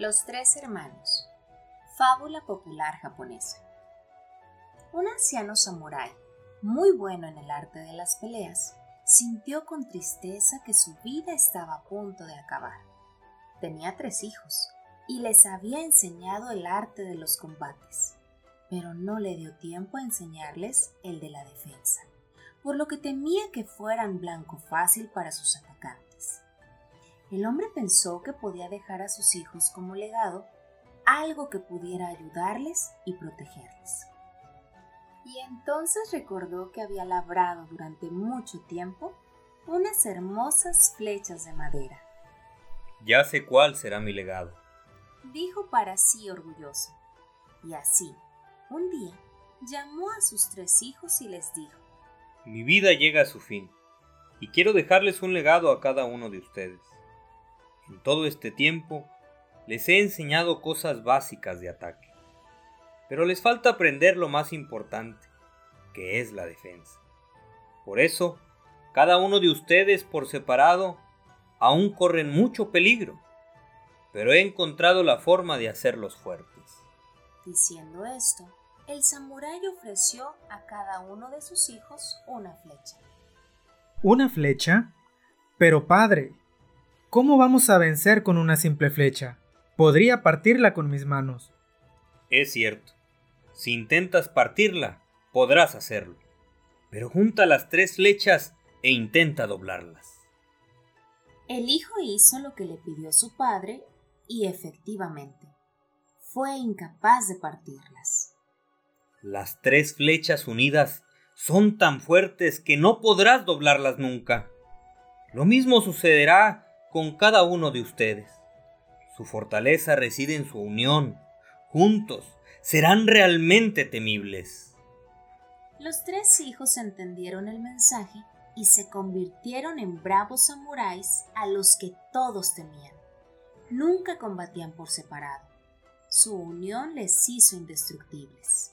Los tres hermanos. Fábula popular japonesa. Un anciano samurái, muy bueno en el arte de las peleas, sintió con tristeza que su vida estaba a punto de acabar. Tenía tres hijos y les había enseñado el arte de los combates, pero no le dio tiempo a enseñarles el de la defensa, por lo que temía que fueran blanco fácil para sus atacantes. El hombre pensó que podía dejar a sus hijos como legado algo que pudiera ayudarles y protegerles. Y entonces recordó que había labrado durante mucho tiempo unas hermosas flechas de madera. Ya sé cuál será mi legado dijo para sí orgulloso. Y así, un día, llamó a sus tres hijos y les dijo, Mi vida llega a su fin, y quiero dejarles un legado a cada uno de ustedes. En todo este tiempo, les he enseñado cosas básicas de ataque, pero les falta aprender lo más importante, que es la defensa. Por eso, cada uno de ustedes por separado aún corren mucho peligro pero he encontrado la forma de hacerlos fuertes. Diciendo esto, el samurái ofreció a cada uno de sus hijos una flecha. ¿Una flecha? Pero padre, ¿cómo vamos a vencer con una simple flecha? Podría partirla con mis manos. Es cierto. Si intentas partirla, podrás hacerlo. Pero junta las tres flechas e intenta doblarlas. El hijo hizo lo que le pidió su padre y efectivamente, fue incapaz de partirlas. Las tres flechas unidas son tan fuertes que no podrás doblarlas nunca. Lo mismo sucederá con cada uno de ustedes. Su fortaleza reside en su unión. Juntos serán realmente temibles. Los tres hijos entendieron el mensaje y se convirtieron en bravos samuráis a los que todos temían nunca combatían por separado. Su unión les hizo indestructibles.